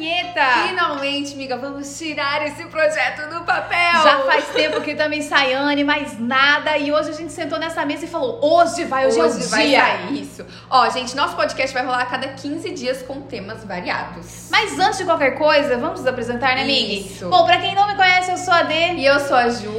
vinheta! Finalmente, amiga, vamos tirar esse projeto do papel! Já faz tempo que estamos ensaiando, mais nada. E hoje a gente sentou nessa mesa e falou: hoje vai, hoje, hoje é o vai dia. Sair isso. Ó, gente, nosso podcast vai rolar a cada 15 dias com temas variados. Mas antes de qualquer coisa, vamos nos apresentar, né, amiga? Isso. Bom, pra quem não me conhece, eu sou a Dê. E eu sou a Ju.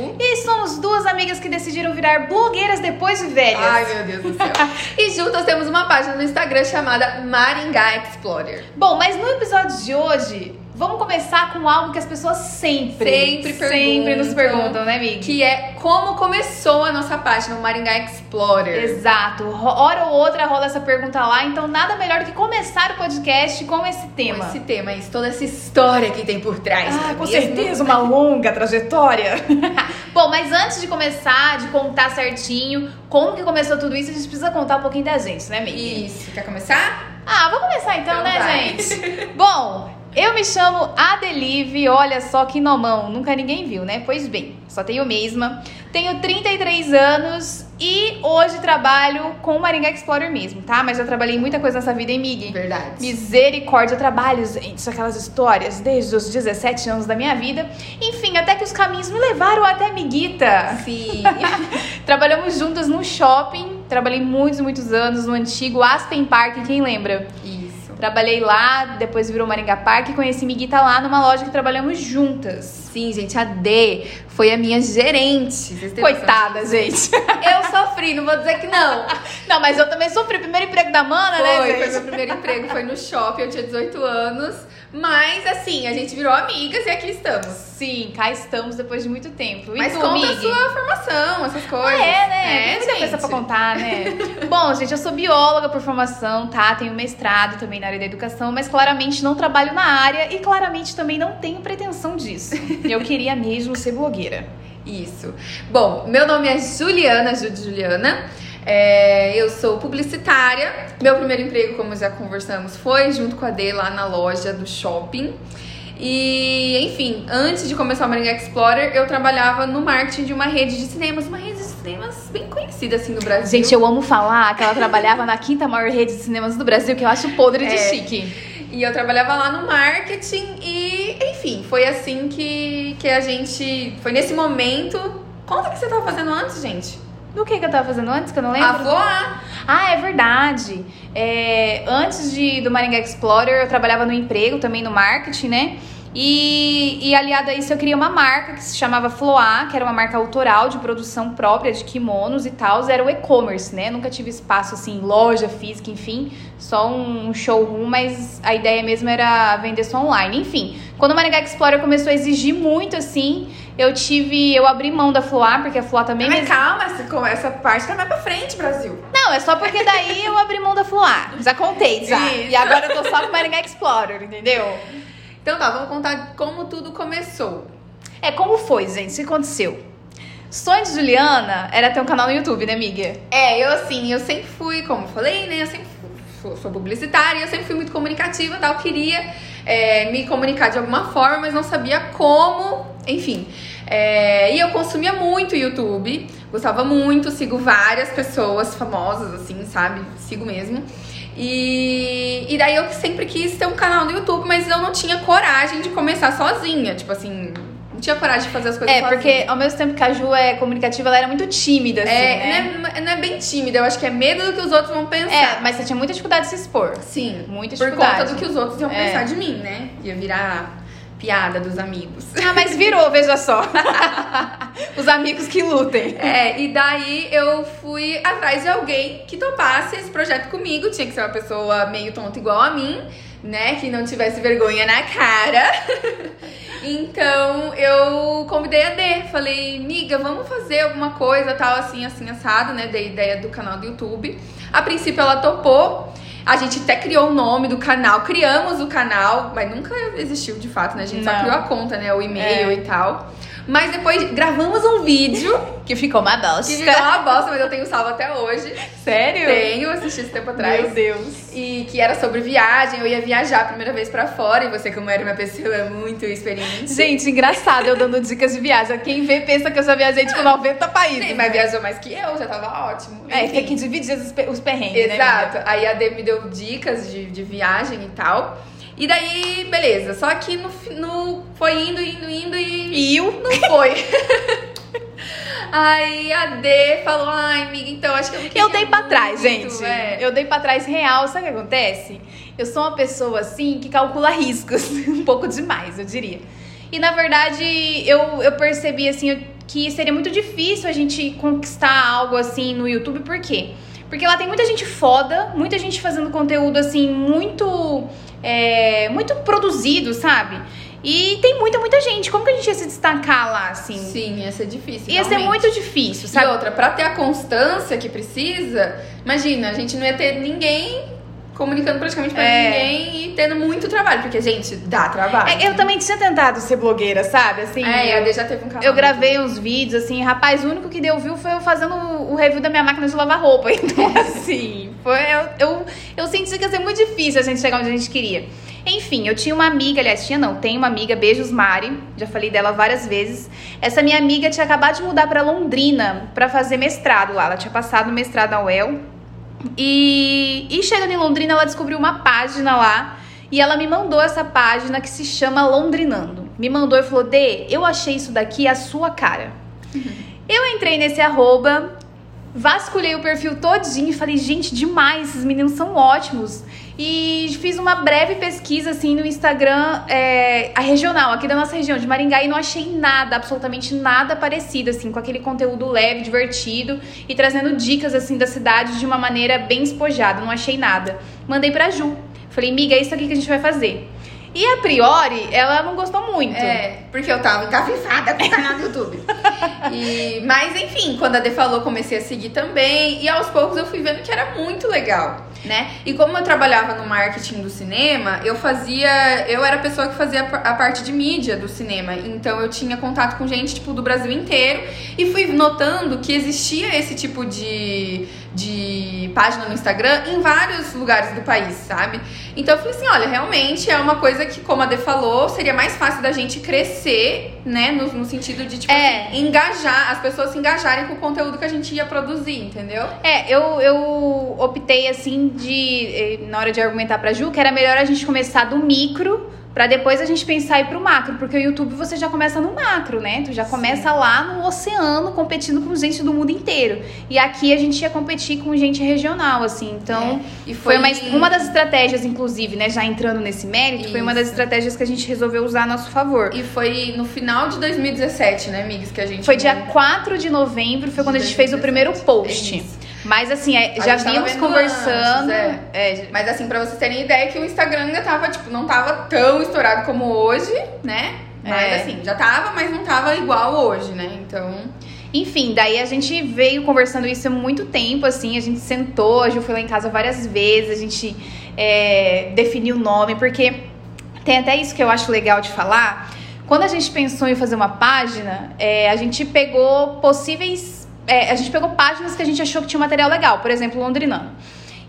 E somos duas amigas que decidiram virar blogueiras depois de velhas. Ai, meu Deus do céu. e juntas temos uma página no Instagram chamada Maringá Explorer. Bom, mas no episódio de hoje, vamos começar com algo que as pessoas sempre, sempre, sempre nos perguntam, né, amiga? Que é como começou a nossa página, o Maringá Explorer. Exato. Hora ou outra rola essa pergunta lá, então nada melhor do que começar o podcast com esse tema. Com esse tema, isso, toda essa história que tem por trás. Ah, com certeza, uma longa trajetória. Bom, mas antes de começar, de contar certinho como que começou tudo isso, a gente precisa contar um pouquinho da gente, né, amiga? Isso. Quer começar? Ah, vamos começar então, então né, vai. gente? Bom, eu me chamo Adelive, olha só que nomão, nunca ninguém viu, né? Pois bem, só tenho mesma. Tenho 33 anos e hoje trabalho com o Maringá Explorer mesmo, tá? Mas já trabalhei muita coisa nessa vida, hein, Mig? Verdade. Misericórdia, eu trabalho, gente, aquelas histórias desde os 17 anos da minha vida. Enfim, até que os caminhos me levaram até Miguita. Sim. Trabalhamos juntas no shopping, trabalhei muitos, muitos anos no antigo Aspen Park, quem lembra? Isso. Trabalhei lá, depois virou Maringá Park e conheci Miguita lá numa loja que trabalhamos juntas. Sim, gente, a D foi a minha gerente. Coitada, gente. Eu sofri, não vou dizer que não. Não, mas eu também sofri. Primeiro emprego da Mana, Foi, né, foi gente? meu primeiro emprego, foi no shopping, eu tinha 18 anos. Mas assim, a gente virou amigas e aqui estamos. Sim, cá estamos depois de muito tempo. E Mas tu, conta Mig? a sua formação, essas coisas. Ah, é, né? É, Tem muita coisa pra contar, né? Bom, gente, eu sou bióloga por formação, tá? Tenho mestrado também na área da educação, mas claramente não trabalho na área e claramente também não tenho pretensão disso. Eu queria mesmo ser blogueira. Isso. Bom, meu nome é Juliana, Ju Juliana. É, eu sou publicitária. Meu primeiro emprego, como já conversamos, foi junto com a D lá na loja do shopping. E, enfim, antes de começar o Maringá Explorer, eu trabalhava no marketing de uma rede de cinemas, uma rede de cinemas bem conhecida assim no Brasil. Gente, eu amo falar que ela trabalhava na quinta maior rede de cinemas do Brasil, que eu acho podre de É. chique. E eu trabalhava lá no marketing e, enfim, foi assim que, que a gente. Foi nesse momento. Conta o que você tava fazendo antes, gente. Do que, que eu tava fazendo antes, que eu não lembro? A Voar. Ah, é verdade. É, antes de, do Maringá Explorer, eu trabalhava no emprego, também no marketing, né? E, e aliado a isso, eu criei uma marca que se chamava Floar, que era uma marca autoral de produção própria de kimonos e tal. Era o e-commerce, né? Nunca tive espaço assim, loja física, enfim, só um showroom, mas a ideia mesmo era vender só online. Enfim, quando o Maringá Explorer começou a exigir muito, assim, eu tive. Eu abri mão da Floar, porque a Floar também. Mas me- calma, essa, com essa parte tá mais pra frente, Brasil. Não, é só porque daí eu abri mão da Floar. Já contei, já. Isso. E agora eu tô só com o Maringá Explorer, entendeu? Então tá, vamos contar como tudo começou. É, como foi, gente? O que aconteceu? Sonho de Juliana era ter um canal no YouTube, né, amiga? É, eu assim, eu sempre fui, como eu falei, né? Eu sempre fui- sou, publicitária, eu sempre fui muito comunicativa tal. Queria é, me comunicar de alguma forma, mas não sabia como, enfim. É, e eu consumia muito YouTube, gostava muito, sigo várias pessoas famosas, assim, sabe? Sigo mesmo. E, e daí eu sempre quis ter um canal no YouTube, mas eu não tinha coragem de começar sozinha. Tipo assim, não tinha coragem de fazer as coisas É, sozinha. porque ao mesmo tempo que a Ju é comunicativa, ela era muito tímida, assim, É, né? não, é, não é bem tímida, eu acho que é medo do que os outros vão pensar. É, mas você tinha muita dificuldade de se expor. Sim, Muita por dificuldade. conta do que os outros iam É. pensar de mim, né? Ia virar piada dos amigos. Ah, mas virou, veja só. Os amigos que lutem. É, e daí eu fui atrás de alguém que topasse esse projeto comigo. Tinha que ser uma pessoa meio tonta igual a mim, né? Que não tivesse vergonha na cara. Então eu convidei a D, falei, miga, vamos fazer alguma coisa tal, assim, assim, assado, né? Dei ideia do canal do YouTube. A princípio ela topou. A gente até criou o nome do canal, criamos o canal, mas nunca existiu de fato, né? A gente só Não. criou a conta, né? O e-mail É. e tal. Mas depois gravamos um vídeo Que ficou uma bosta. que virou uma bosta, mas eu tenho salvo até hoje. Sério? Tenho, assisti esse tempo atrás. Meu Deus. E que era sobre viagem, eu ia viajar a primeira vez pra fora, e você, como era uma pessoa muito experiente. Gente, engraçado eu dando dicas de viagem. Quem vê pensa que eu já viajei tipo 90 países. Sim, mas viajou mais que eu, já tava ótimo. É, Enfim. tem que dividir os, os perrengues, né? Exato. amiga? Aí a Deb me deu dicas de, de viagem e tal. E daí, beleza. Só que no, no foi indo, indo, indo e. Iu. Não foi. Aí a D falou, ai, amiga, então acho que eu Eu dei pra trás, muito, gente. é. Eu dei pra trás real. Sabe o que acontece? Eu sou uma pessoa assim que calcula riscos. um pouco demais, eu diria. E na verdade, eu, eu percebi assim que seria muito difícil a gente conquistar algo assim no YouTube, por quê? Porque lá tem muita gente foda, muita gente fazendo conteúdo assim, muito. é, muito produzido, sabe? E tem muita, muita gente. Como que a gente ia se destacar lá, assim? Sim, ia ser difícil. Ia ser realmente. muito difícil, E sabe? outra, pra ter a constância que precisa, imagina, a gente não ia ter ninguém comunicando praticamente pra É. ninguém e tendo muito trabalho, porque, gente, dá trabalho. É, eu também tinha tentado ser blogueira, sabe? Assim, É, eu, D já teve um canal. eu gravei uns vídeos, assim, rapaz, o único que deu view foi eu fazendo o review da minha máquina de lavar roupa. Então, assim, foi, eu, eu, eu senti que ia ser muito difícil a gente chegar onde a gente queria. Enfim, eu tinha uma amiga, aliás, tinha não, tenho uma amiga, beijos Mari, já falei dela várias vezes. Essa minha amiga tinha acabado de mudar pra Londrina pra fazer mestrado lá. Ela tinha passado mestrado na UEL. E, e chegando em Londrina, ela descobriu uma página lá. E ela me mandou essa página que se chama Londrinando. Me mandou e falou: Dê, eu achei isso daqui a sua cara. Eu entrei nesse arroba, vasculhei o perfil todinho e falei: gente, demais, esses meninos são ótimos. E fiz uma breve pesquisa assim no Instagram, é, a regional, aqui da nossa região, de Maringá, e não achei nada, absolutamente nada parecido, assim, com aquele conteúdo leve, divertido e trazendo dicas assim da cidade de uma maneira bem espojada. Não achei nada. Mandei pra Ju. Falei, miga, é isso aqui que a gente vai fazer. E a priori, ela não gostou muito. É, porque eu tava encafifada com o canal do YouTube. E, mas enfim, quando a D falou, comecei a seguir também. E aos poucos eu fui vendo que era muito legal, né? E como eu trabalhava no marketing do cinema, eu fazia. Eu era a pessoa que fazia a parte de mídia do cinema. Então eu tinha contato com gente, tipo, do Brasil inteiro. E fui notando que existia esse tipo de, de página no Instagram em vários lugares do país, sabe? Então eu falei assim: olha, realmente é uma coisa que, como a D falou, seria mais fácil da gente crescer, né? No, no sentido de, tipo, É. assim, engajar, as pessoas se engajarem com o conteúdo que a gente ia produzir, entendeu? É, eu, eu optei assim de, eh, na hora de argumentar pra Ju, que era melhor a gente começar do micro pra depois a gente pensar ir pro macro, porque o YouTube você já começa no macro, né? Tu já começa lá no oceano competindo com gente do mundo inteiro. E aqui a gente ia competir com gente regional, assim. Então, E foi uma, uma das estratégias, inclusive, né? Já entrando nesse mérito, foi uma das Isso. estratégias que a gente resolveu usar a nosso favor. E foi no final de 2017, né, amigas, que a gente. Foi dia 4 de novembro, foi quando a gente fez o primeiro post. Isso. Mas assim, é, já gente vendo conversando. antes, é, Mas assim, pra vocês terem ideia que o Instagram ainda tava, tipo, não tava tão estourado como hoje, né? Mas É. assim, já tava, mas não tava igual hoje, né? Então. Enfim, daí a gente veio conversando isso há muito tempo, assim, a gente sentou, a Ju foi lá em casa várias vezes, a gente é, definiu o nome, porque tem até isso que eu acho legal de falar. Quando a gente pensou em fazer uma página, é, a gente pegou possíveis. é, a gente pegou páginas que a gente achou que tinha material legal, por exemplo, Londrinano.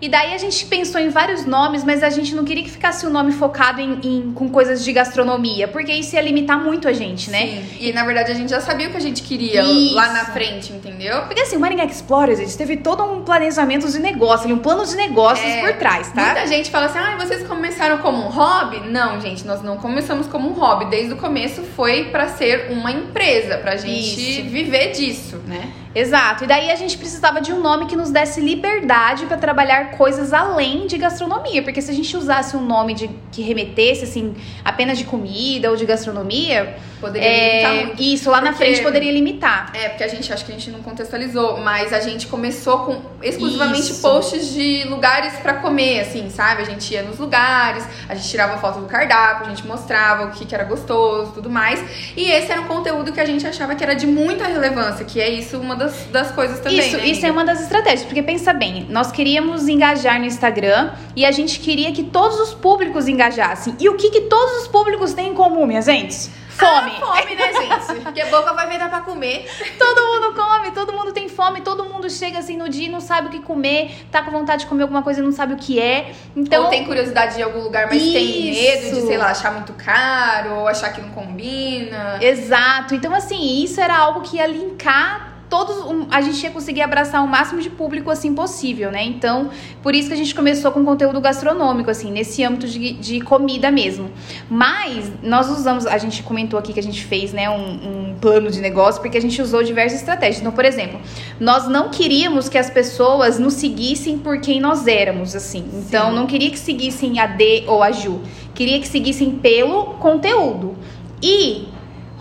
E daí a gente pensou em vários nomes, mas a gente não queria que ficasse o nome focado em, em- com coisas de gastronomia, porque isso ia limitar muito a gente, né? Sim. E na verdade a gente já sabia o que a gente queria Isso. lá na frente, entendeu? Porque assim, o Maringá Explorer, gente, teve todo um planejamento de negócio, um plano de negócios É, por trás, tá? Muita gente fala assim, ah, vocês começaram como um hobby? Não, gente, nós não começamos como um hobby. Desde o começo foi pra ser uma empresa, pra gente Isso. viver disso, né? Exato. E daí a gente precisava de um nome que nos desse liberdade pra trabalhar coisas além de gastronomia, porque se a gente usasse um nome de que remetesse assim apenas de comida ou de gastronomia, Poderia é, limitar muito. isso lá na Porque- frente poderia limitar. É, porque a gente acho que a gente não contextualizou, mas a gente começou com exclusivamente Isso. posts de lugares pra comer, assim, sabe? A gente ia nos lugares, a gente tirava foto do cardápio, a gente mostrava o que, que era gostoso, tudo mais. E esse era um conteúdo que a gente achava que era de muita relevância, que é isso uma das, das coisas também. isso, né, isso é uma das estratégias, porque pensa bem, nós queríamos engajar no Instagram e a gente queria que todos os públicos engajassem. E o que, que todos os públicos têm em comum, minha gente? Fome. Ah, fome, né, gente? Porque boca vai dá pra comer. Todo mundo come, todo mundo tem fome, todo mundo chega assim no dia e não sabe o que comer, tá com vontade de comer alguma coisa e não sabe o que é. Então, ou tem curiosidade de algum lugar, mas tem medo de, Isso. sei lá, achar muito caro, ou achar que não combina. exato. Então assim, isso era algo que ia linkar todos a gente ia conseguir abraçar o máximo de público assim possível, né? Então, por isso que a gente começou com conteúdo gastronômico, assim, nesse âmbito de, de comida mesmo. Mas nós usamos, a gente comentou aqui que a gente fez, né, um, um plano de negócio, porque a gente usou diversas estratégias. Então, por exemplo, nós não queríamos que as pessoas nos seguissem por quem nós éramos, assim. Então, Sim. não queria que seguissem a D ou a Ju. Queria que seguissem pelo conteúdo. E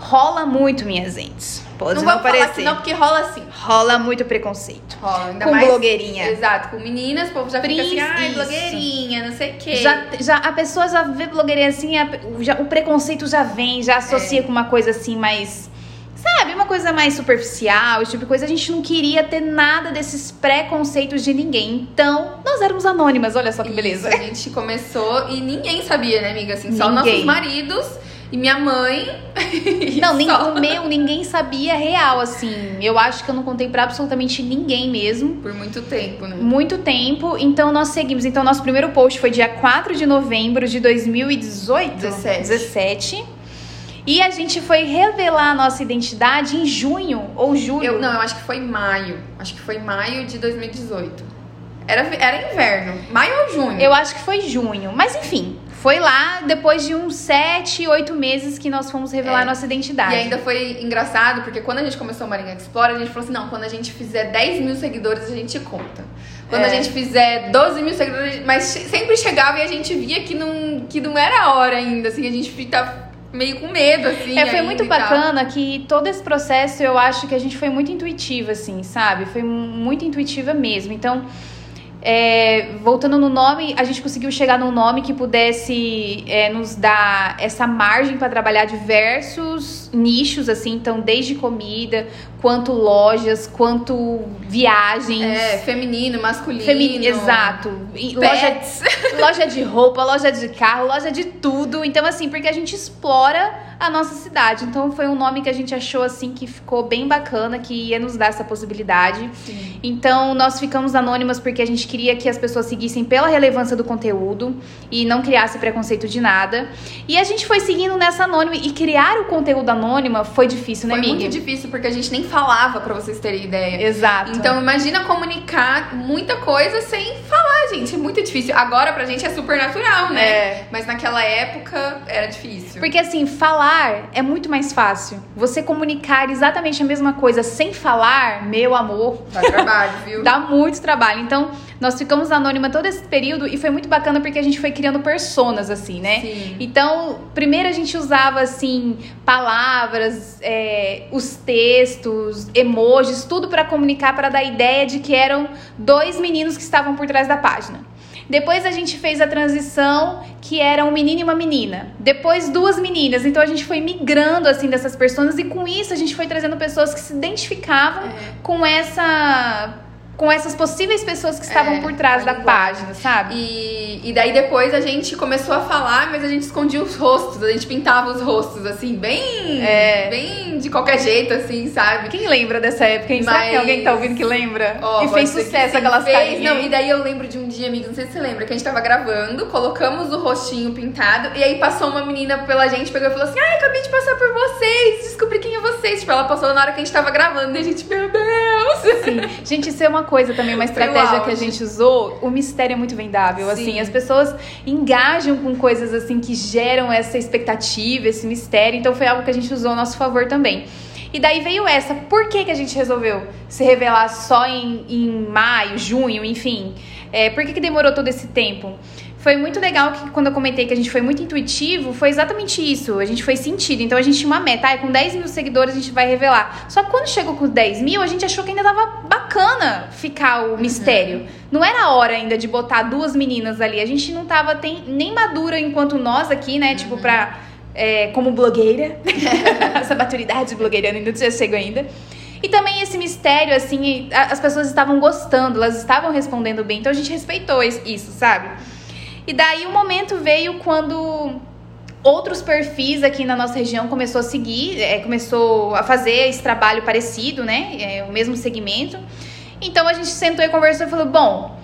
rola muito, minhas gentes. Pode não não, vamos falar parecer. que não, porque rola assim. Rola muito preconceito. Rola, ainda Com mais. blogueirinha. Exato, com meninas, o povo já fica assim, Prince, ai, isso. blogueirinha, não sei o quê. Já, já, a pessoa já vê blogueirinha assim, a- já- o preconceito já vem, já associa É. com uma coisa assim mais. Sabe, uma coisa mais superficial, esse tipo de coisa. A gente não queria ter nada desses preconceitos de ninguém. Então, nós éramos anônimas, olha só que beleza. Isso, a gente começou e ninguém sabia, né, amiga? Assim, só Ninguém. nossos maridos e minha mãe. Não, nem, o meu ninguém sabia real, assim. Eu acho que eu não contei pra absolutamente ninguém mesmo. Por muito tempo, né? Muito tempo, então nós seguimos. Então, nosso primeiro post foi dia 4 de novembro de 2018. 17. 17. E a gente foi revelar a nossa identidade em junho ou julho. Eu, não, eu acho que foi maio. Acho que foi maio de 2018. Era, era inverno. Maio ou junho? Eu acho que foi junho. Mas enfim, foi lá depois de uns 7, 8 meses que nós fomos revelar É. nossa identidade. E ainda foi engraçado, porque quando a gente começou o Marinha Explore, a gente falou assim, não, quando a gente fizer 10 mil seguidores, a gente conta. Quando É. a gente fizer 12 mil seguidores, mas sempre chegava e a gente via que não, que não era a hora ainda, assim, a gente fica meio com medo, assim. É, foi muito bacana que todo esse processo eu acho que a gente foi muito intuitiva, assim, sabe? Foi muito intuitiva mesmo. Então, é, voltando no nome, a gente conseguiu chegar num nome que pudesse é, nos dar essa margem para trabalhar diversos nichos, assim, então, desde comida, quanto lojas, quanto viagens. É, feminino, masculino. Femi- Exato. E Loja, Pets. loja de roupa, loja de carro, loja de tudo. Então, assim, porque a gente explora a nossa cidade. Então, foi um nome que a gente achou, assim, que ficou bem bacana, que ia nos dar essa possibilidade. Sim. Então, nós ficamos anônimas porque a gente queria que as pessoas seguissem pela relevância do conteúdo e não criasse preconceito de nada. E a gente foi seguindo nessa anônima. E criar o conteúdo anônima foi difícil, né, Foi amiga? muito difícil, porque a gente nem falava, pra vocês terem ideia. Exato. Então imagina comunicar muita coisa sem falar, gente. É muito difícil. Agora pra gente é super natural, né? É. Mas naquela época era difícil. Porque assim, falar é muito mais fácil. Você comunicar exatamente a mesma coisa sem falar, meu amor, Dá trabalho, viu? dá muito trabalho. Então, nós ficamos anônima todo esse período e foi muito bacana porque a gente foi criando personas, assim, né? Sim. Então, primeiro a gente usava, assim, palavras, é, os textos, emojis, tudo pra comunicar, para dar a ideia de que eram dois meninos que estavam por trás da página. Depois a gente fez a transição que era um menino e uma menina. Depois duas meninas. Então a gente foi migrando assim dessas pessoas e com isso a gente foi trazendo pessoas que se identificavam É. com essa com essas possíveis pessoas que estavam É, por trás da página, sabe? E, e daí depois a gente começou a falar, mas a gente escondia os rostos, a gente pintava os rostos, assim, bem. É. Bem de qualquer jeito, assim, sabe? Quem lembra dessa época, hein? Será que Mas- alguém tá ouvindo que lembra? Ó, e fez sucesso aquelas fez. carinhas. Não, e daí eu lembro de um dia, amigo, não sei se você lembra, que a gente tava gravando, colocamos o rostinho pintado, e aí passou uma menina pela gente, pegou e falou assim: Ai, acabei de passar por vocês, descobri quem é vocês. Tipo, ela passou na hora que a gente tava gravando, e a gente, meu Deus! Sim. Gente, isso é uma coisa também, uma estratégia que a gente usou. O mistério é muito vendável, Sim. assim. As pessoas engajam com coisas, assim, que geram essa expectativa, esse mistério. Então, foi algo que a gente usou a nosso favor também. E daí veio essa. Por que, que a gente resolveu se revelar só em, em maio, junho, enfim? É, por que, que demorou todo esse tempo? Foi muito legal que quando eu comentei que a gente foi muito intuitivo, foi exatamente isso. A gente foi sentido. Então a gente tinha uma meta. Ah, com 10 mil seguidores a gente vai revelar. Só que quando chegou com 10 mil, a gente achou que ainda tava bacana ficar o mistério. Não era a hora ainda de botar duas meninas ali. A gente não tava tem, nem madura enquanto nós aqui, né? Tipo, pra. é, como blogueira. Essa maturidade blogueiriana ainda não chegou ainda. E também esse mistério, assim, as pessoas estavam gostando, elas estavam respondendo bem. Então a gente respeitou es- isso, sabe? E daí o momento veio quando outros perfis aqui na nossa região começou a seguir, é, começou a fazer esse trabalho parecido, né? É, o mesmo segmento. Então a gente sentou e conversou e falou: bom,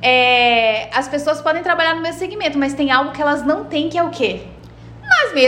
é, as pessoas podem trabalhar no mesmo segmento, mas tem algo que elas não têm, que é o quê?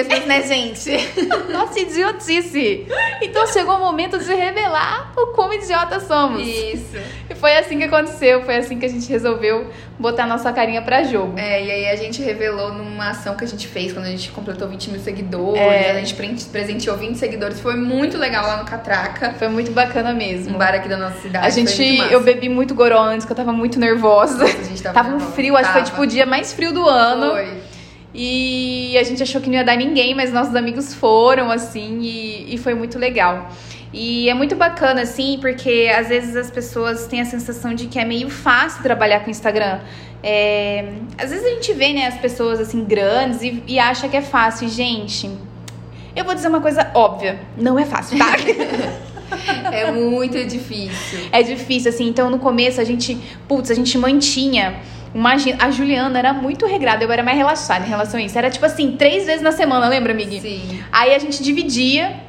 Nós né, gente? Nossa idiotice! Então chegou o momento de revelar o quão idiota somos. Isso. E foi assim que aconteceu, foi assim que a gente resolveu botar nossa carinha pra jogo. É, e aí a gente revelou numa ação que a gente fez quando a gente completou 20 mil seguidores. É. A gente pre- presenteou 20 seguidores. Foi muito legal lá no Catraca, Foi muito bacana um mesmo. bar aqui da nossa cidade. A gente, eu bebi muito goró antes, que eu tava muito nervosa. Nossa, a gente tava Tava um frio, acho que foi Tava. tipo o dia mais frio do ano. Foi. E a gente achou que não ia dar ninguém, mas nossos amigos foram, assim, e, e foi muito legal. E é muito bacana, assim, porque às vezes as pessoas têm a sensação de que é meio fácil trabalhar com Instagram. É, às vezes a gente vê, né, as pessoas, assim, grandes e, e acha que é fácil. E, gente, eu vou dizer uma coisa óbvia: não é fácil, tá? É muito difícil. É difícil, assim. Então, no começo, a gente, putz, a gente mantinha. Agen- a Juliana era muito regrada, eu era mais relaxada em relação a isso. Era tipo assim, três vezes na semana, lembra, Migui? Sim. Aí a gente dividia,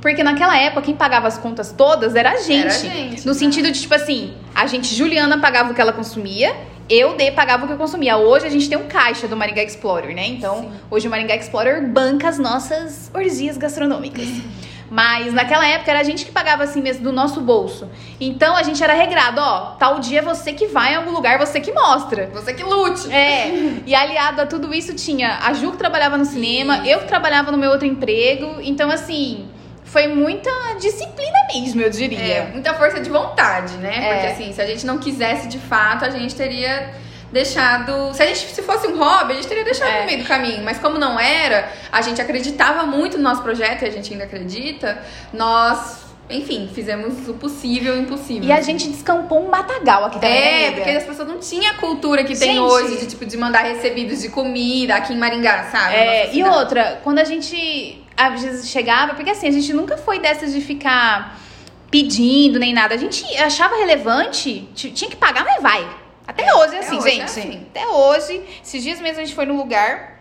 porque naquela época quem pagava as contas todas era a gente. Era a gente, no né? sentido de, tipo assim, a gente, Juliana, pagava o que ela consumia, eu, D, pagava o que eu consumia. Hoje a gente tem um caixa do Maringá Explorer, né? Então, Sim. hoje o Maringá Explorer banca as nossas orgias gastronômicas. Mas naquela época era a gente que pagava assim mesmo do nosso bolso. Então a gente era regrado, ó, tal dia você que vai em algum lugar, você que mostra. Você que lute. É, e aliado a tudo isso tinha a Ju que trabalhava no cinema, eu que trabalhava no meu outro emprego. Então, assim, foi muita disciplina mesmo, eu diria. É, muita força de vontade, né? É. Porque assim, se a gente não quisesse de fato, a gente teria deixado. Se a gente se fosse um hobby, a gente teria deixado É. no meio do caminho. Mas como não era, a gente acreditava muito no nosso projeto e a gente ainda acredita, nós, enfim, fizemos o possível e o impossível. E a gente descampou um matagal aqui também. É, porque as pessoas não tinham a cultura que tem Gente. hoje de tipo de mandar recebidos de comida aqui em Maringá, sabe? É, e outra, quando a gente às vezes chegava, porque assim, a gente nunca foi dessas de ficar pedindo nem nada. A gente achava relevante, ti- tinha que pagar, mas vai. Até É, hoje, até assim, hoje é gente. assim. Até hoje. Esses dias mesmo a gente foi no lugar,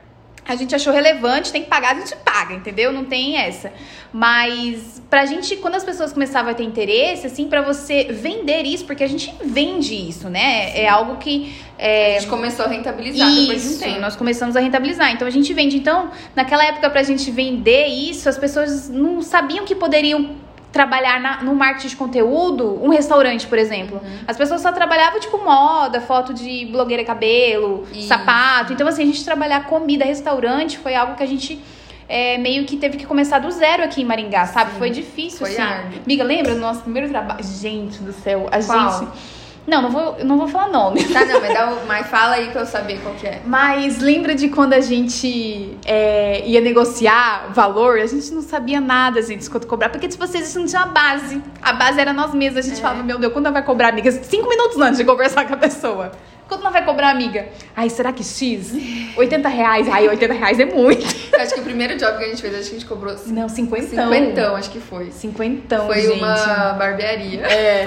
a gente achou relevante, tem que pagar, a gente paga, entendeu? Não tem essa. Mas pra gente, quando as pessoas começavam a ter interesse, assim, pra você vender isso, porque a gente vende isso, né? É algo que. é, A gente começou a rentabilizar depois de um isso, tempo. nós começamos a rentabilizar. Então a gente vende. Então, naquela época, pra gente vender isso, as pessoas não sabiam que poderiam trabalhar na- no marketing de conteúdo, um restaurante, por exemplo. Uhum. As pessoas só trabalhavam, tipo, moda, foto de blogueira cabelo, Isso. sapato. Então, assim, a gente trabalhar comida, restaurante, foi algo que a gente. é, meio que teve que começar do zero aqui em Maringá, sabe? Sim. Foi difícil, Foi assim. Amiga, lembra do nosso primeiro trabalho? Gente do céu, a Qual? gente. Não, não vou, não vou falar nome. Tá, não, mas, dá mas fala aí pra eu saber qual que é. Mas lembra de quando a gente é, ia negociar valor? A gente não sabia nada, gente, quanto cobrar. Porque, tipo, vocês isso não tinha base. A base era nós mesmos. A gente É. falava, meu Deus, quando ela vai cobrar, amiga? Cinco minutos antes de conversar com a pessoa. Quanto ela vai cobrar, amiga? Ai, será que X? 80 reais? Ai, 80 reais é muito. Acho que o primeiro job que a gente fez, acho que a gente cobrou Não, cinquentão. cinquentão, acho que foi. Cinquentão, Foi gente. uma barbearia. É,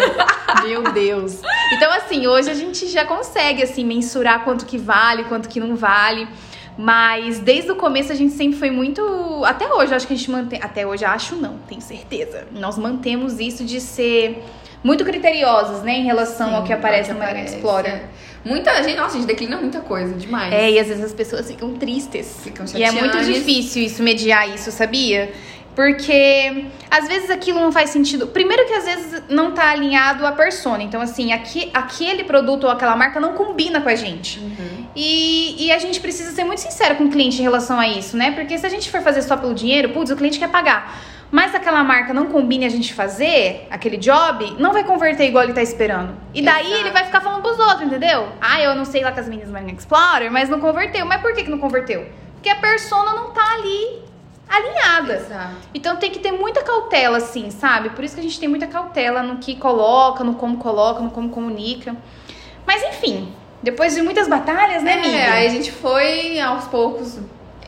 meu Deus. Então, assim, hoje a gente já consegue, assim, mensurar quanto que vale, quanto que não vale. Mas desde o começo a gente sempre foi muito. Até hoje, acho que a gente mantém. Até hoje, acho não, tenho certeza. Nós mantemos isso de ser muito criteriosos, né, em relação ao que aparece no Maringá aparece, Explorer. é. Muita gente, nossa, a gente declina muita coisa, demais. É, e às vezes as pessoas ficam tristes. Ficam E é muito difícil isso, mediar isso, sabia? Porque às vezes aquilo não faz sentido. Primeiro que às vezes não tá alinhado à persona. Então, assim, aqui, aquele produto ou aquela marca não combina com a gente. Uhum. E, e a gente precisa ser muito sincero com o cliente em relação a isso, né? Porque se a gente for fazer só pelo dinheiro, putz, o cliente quer pagar. Mas aquela marca não combine a gente fazer aquele job, não vai converter igual ele tá esperando. E daí Exato. ele vai ficar falando pros outros, entendeu? Ah, eu não sei lá com as meninas Marinha Explorer, mas não converteu. Mas por que, que não converteu? Porque a persona não tá ali alinhada. Exato. Então tem que ter muita cautela, assim, sabe? Por isso que a gente tem muita cautela no que coloca, no como coloca, no como comunica. Mas enfim, depois de muitas batalhas, né, amiga? É, aí a gente foi aos poucos.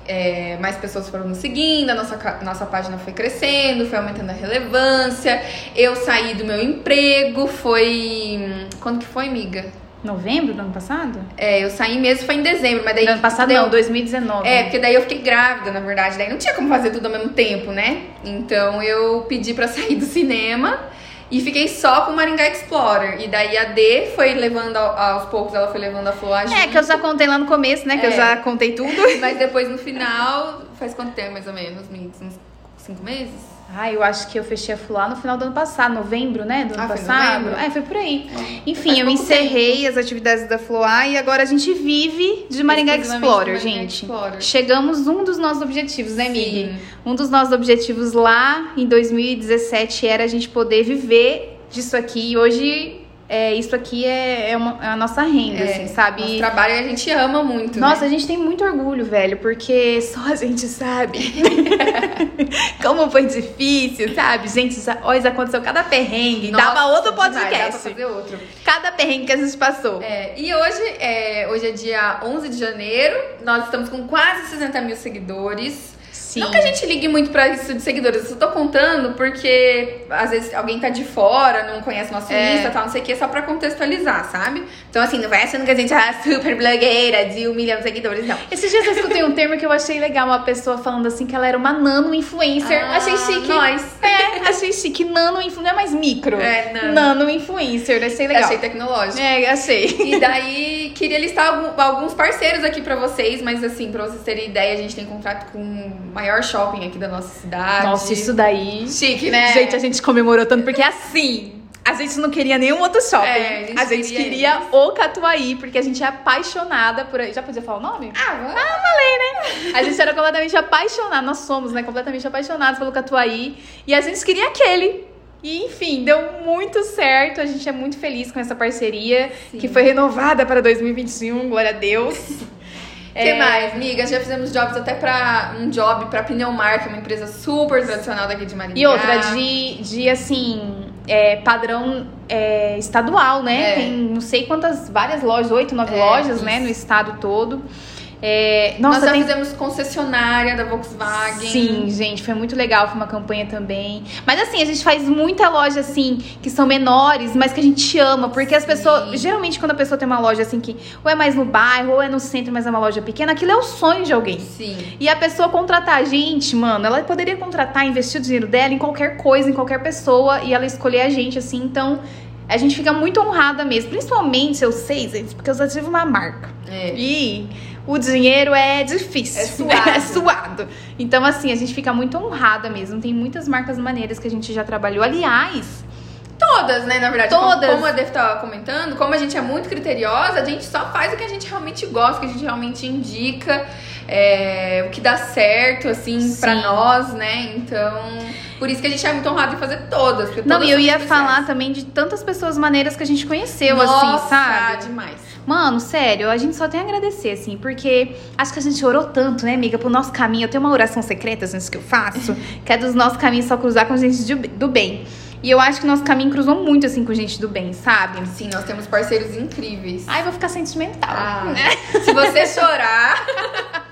é, mais pessoas foram nos seguindo, a nossa, nossa página foi crescendo, foi aumentando a relevância. Eu saí do meu emprego, foi. Quando que foi, amiga? Novembro do ano passado? É, eu saí mesmo, foi em dezembro, mas daí. Do ano passado deu- não, 2019. É, porque daí eu fiquei grávida, na verdade. Daí não tinha como fazer tudo ao mesmo tempo, né? Então eu pedi pra sair do cinema E fiquei só com o Maringá Explorer. E daí a D foi levando ao- aos poucos, ela foi levando a Flor a É, que eu já contei lá no começo, né? Que eu É. já contei tudo. Mas depois no final, faz quanto tempo mais ou menos? Uns cinco meses? Ah, eu acho que eu fechei a Fular no final do ano passado, novembro, né? Do ano Ah, foi passado. novembro? É, foi por aí. Enfim, Faz eu encerrei as atividades da Floar e agora a gente vive de Maringá Explorer, Maringá gente. Explorer. Chegamos um dos nossos objetivos, né, Mig? Sim. Um dos nossos objetivos lá em 2017 era a gente poder viver disso aqui. E hoje, é, isso aqui é, é, uma- é a nossa renda, assim, sabe? Nosso trabalho a gente ama muito. Nossa, né? a gente tem muito orgulho, velho, porque só a gente sabe como foi difícil, sabe? Gente, olha, aconteceu cada perrengue. Nossa, dava outro demais, podcast. Dá pra fazer outro. Cada perrengue que a gente passou. É, e hoje é, hoje é dia 11 de janeiro, nós estamos com quase 60 mil seguidores. Sim. Não que a gente ligue muito pra isso de seguidores, eu só tô contando porque às vezes alguém tá de fora, não conhece nosso É. Insta, tal, não sei o que, só pra contextualizar, sabe? Então, assim, não vai achando que a gente é super blogueira de um milhão de seguidores, não. Esses dias eu escutei um termo que eu achei legal, uma pessoa falando assim que ela era uma nano influencer. Ah, achei chique. nós. É, achei chique. Nano influencer, não é mais micro. É, nano. Nano influencer, achei legal. Achei tecnológico. É, achei. E daí, queria listar alguns parceiros aqui pra vocês, mas assim, pra vocês terem ideia, a gente tem contrato com o maior shopping aqui da nossa cidade. Nossa, isso daí. Chique, né? Gente, a gente comemorou tanto porque assim. A gente não queria nenhum outro shopping. É, a gente, queria, o Catuaí, porque a gente é apaixonada por. Já podia falar o nome? Ah, vai. A gente era completamente apaixonada, nós somos, né? Completamente apaixonados pelo Catuaí. E a gente queria aquele. E enfim, deu muito certo. A gente é muito feliz com essa parceria, Sim. que foi renovada para 2021, glória a Deus. O que mais, amiga? Já fizemos jobs até pra um job pra Pneumar, que é uma empresa super tradicional daqui de Maringá. E outra, de, de assim, é, padrão é, estadual, né? É. Tem não sei quantas, várias lojas, oito, nove É, lojas, né? isso. No estado todo. É, Nós nossa, já tem fizemos concessionária da Volkswagen. Sim, gente, foi muito legal, foi uma campanha também. Mas assim, a gente faz muita loja assim, que são menores, mas que a gente ama, porque as Sim. pessoas, geralmente quando a pessoa tem uma loja assim que ou é mais no bairro, ou é no centro, mas é uma loja pequena, aquilo é o sonho de alguém. Sim. E a pessoa contratar a gente, mano, ela poderia contratar, investir o dinheiro dela em qualquer coisa, em qualquer pessoa, e ela escolher a gente, assim, então a gente fica muito honrada mesmo. Principalmente, eu sei, gente, porque eu já tive uma marca. É. E o dinheiro é difícil. É suado. É suado. Então, assim, a gente fica muito honrada mesmo. Tem muitas marcas maneiras que a gente já trabalhou. Aliás, Todas, né, na verdade. Todas. Como, como a Def tava comentando, como a gente é muito criteriosa, a gente só faz o que a gente realmente gosta, o que a gente realmente indica, é, o que dá certo, assim, Sim. pra nós, né? Então, por isso que a gente é muito honrado em fazer todas. porque não, todas e eu ia especiais. falar também de tantas pessoas maneiras que a gente conheceu, Nossa, assim, sabe? demais. Mano, sério, a gente só tem a agradecer, assim, porque acho que a gente orou tanto, né, amiga, pro nosso caminho. Eu tenho uma oração secreta, gente, que eu faço, que é dos nossos caminhos só cruzar com gente de- do bem. E eu acho que nosso caminho cruzou muito, assim, com gente do bem, sabe? Sim, nós temos parceiros incríveis. Ai, vou ficar sentimental. Ah, né? Se você chorar,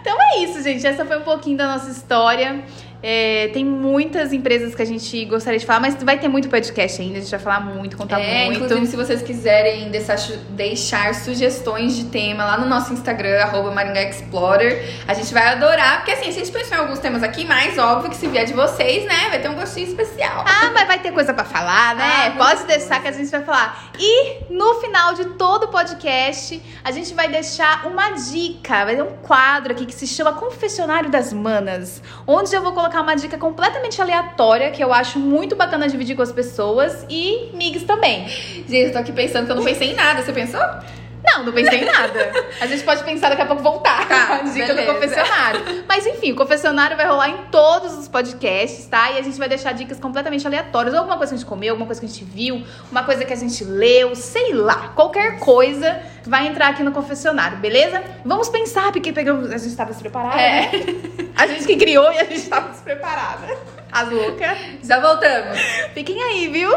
Então é isso, gente. Essa foi um pouquinho da nossa história. É, tem muitas empresas que a gente gostaria de falar, mas vai ter muito podcast ainda. A gente vai falar muito, contar é, muito. inclusive se vocês quiserem deixar, deixar sugestões de tema lá no nosso Instagram, arroba Maringá Explorer, a gente vai adorar, porque assim, a gente pensou em alguns temas aqui, mas óbvio que se vier de vocês, né, vai ter um gostinho especial. Ah, mas vai ter coisa pra falar, né? Ah, Pode deixar que a gente vai falar. E no final de todo o podcast, a gente vai deixar uma dica. Vai ter um quadro aqui que se chama Confessionário das Manas, onde eu vou colocar uma dica completamente aleatória que eu acho muito bacana dividir com as pessoas e migs também. Gente, eu tô aqui pensando que eu não pensei em nada, você pensou? Não, não pensei em nada. A gente pode pensar daqui a pouco voltar. Tá, a dica beleza. do confessionário. Mas enfim, o confessionário vai rolar em todos os podcasts, tá? E a gente vai deixar dicas completamente aleatórias. Alguma coisa que a gente comeu, alguma coisa que a gente viu, uma coisa que a gente leu, sei lá. Qualquer coisa vai entrar aqui no confessionário, beleza? Vamos pensar, porque pegamos. A gente tava despreparada, É. né? A gente que criou e a gente tava despreparada. As loucas. Já voltamos. Fiquem aí, viu?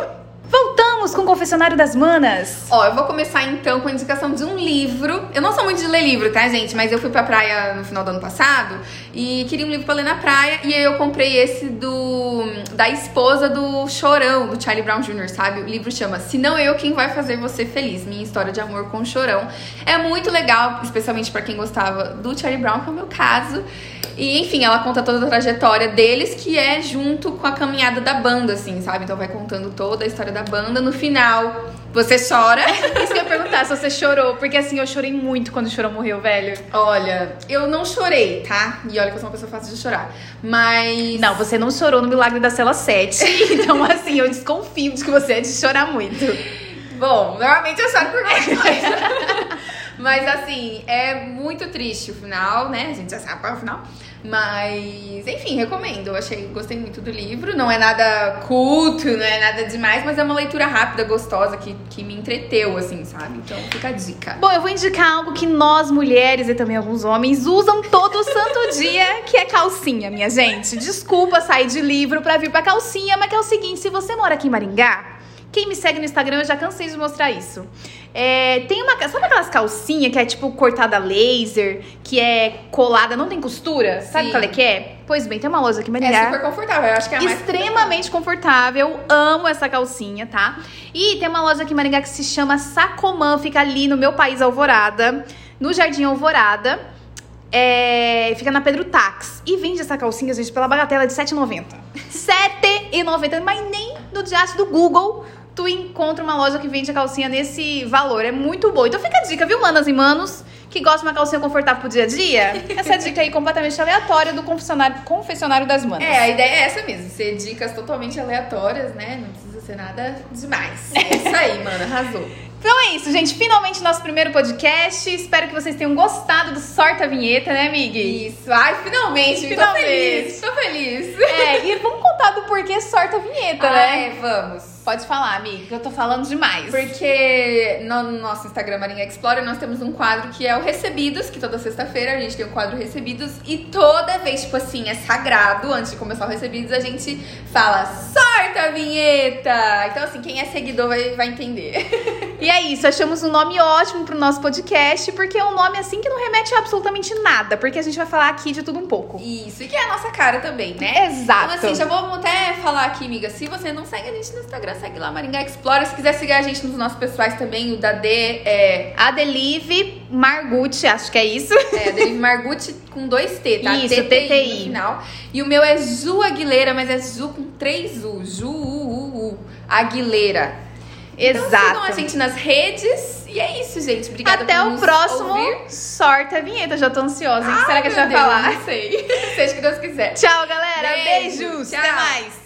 Voltamos com o Confessionário das Manas. Ó, eu vou começar então com a indicação de um livro. Eu não sou muito de ler livro, tá, gente? Mas eu fui pra praia no final do ano passado e queria um livro pra ler na praia. E aí eu comprei esse do da esposa do Chorão, do Charlie Brown Jr., sabe? O livro chama Se Não Eu Quem Vai Fazer Você Feliz, Minha História de Amor com o Chorão. É muito legal, especialmente para quem gostava do Charlie Brown, que é o meu caso. E, enfim, ela conta toda a trajetória deles, que é junto com a caminhada da banda, assim, sabe? Então vai contando toda a história da banda. No final, você chora. Isso que eu ia perguntar, se você chorou. Porque, assim, eu chorei muito quando o Chorão morreu, velho. Olha, eu não chorei, tá? E olha que eu sou uma pessoa fácil de chorar. Mas. Não, você não chorou no Milagre da Cela 7. Então, assim, eu desconfio de que você é de chorar muito. Bom, normalmente eu choro por qualquer coisa. Mas assim, é muito triste o final, né? A gente já sabe qual é o final. Mas, enfim, recomendo. Eu achei, gostei muito do livro. Não é nada culto, não é nada demais, mas é uma leitura rápida, gostosa, que, que me entreteu, assim, sabe? Então fica a dica. Bom, eu vou indicar algo que nós, mulheres e também alguns homens, usam todo santo dia, que é calcinha, minha gente. Desculpa sair de livro pra vir pra calcinha, mas que é o seguinte: se você mora aqui em Maringá, quem me segue no Instagram, eu já cansei de mostrar isso. É, tem uma. Sabe aquelas calcinhas que é tipo cortada laser, que é colada, não tem costura? Sabe Sim. qual é que é? Pois bem, tem uma loja aqui em É super confortável, eu acho que é a mais Extremamente confortável, amo essa calcinha, tá? E tem uma loja aqui em Maringá que se chama Sacomã, fica ali no meu país Alvorada, no Jardim Alvorada. É, fica na Pedro Tax. E vende essa calcinha, gente, pela bagatela de R$7,90. R$7,90, mas nem no diacho do Google tu encontra uma loja que vende a calcinha nesse valor. É muito boa. Então fica a dica, viu, manas e manos? Que gostam de uma calcinha confortável pro dia a dia? Essa dica aí completamente aleatória do confessionário, confessionário das manas. É, a ideia é essa mesmo, ser dicas totalmente aleatórias, né? Não precisa ser nada demais. É isso aí, mano, arrasou. Então é isso, gente. Finalmente nosso primeiro podcast. Espero que vocês tenham gostado do Sorta Vinheta, né, Mig? Isso, ai, finalmente, Finalmente. tô feliz, tô feliz. É, e vamos contar do porquê Sorta Vinheta, Ah, né? é, vamos. Pode falar, amiga, que eu tô falando demais. Porque no nosso Instagram Marinha Explorer nós temos um quadro que é o Recebidos, que toda sexta-feira a gente tem o quadro Recebidos e toda vez, tipo assim, é sagrado, antes de começar o Recebidos, a gente fala sorta a vinheta! Então, assim, quem é seguidor vai, vai entender. E é isso, achamos um nome ótimo pro nosso podcast, porque é um nome assim que não remete a absolutamente nada, porque a gente vai falar aqui de tudo um pouco. Isso, e que é a nossa cara também, né? Exato. Então, assim, já vamos até falar aqui, amiga. Se você não segue a gente no Instagram, segue lá Maringá Explorer. Se quiser seguir a gente nos nossos pessoais também, o da D é, Adelive Margucci, acho que é isso. é Derive Margucci com dois T, tá? Isso, TTI TTI. no final. E o meu é Ju Aguilera, mas é Ju com três U. Ju U, U, U, Aguilera. Então sigam a Exato. gente nas redes. E é isso, gente. Obrigada Até por o próximo ouvir. Sorta a Vinheta, já tô ansiosa. O que Ai, será que a gente vai Deus, falar? Não sei. Seja o que Deus quiser. Tchau, galera. Beijo. Beijos. Tchau. Até mais.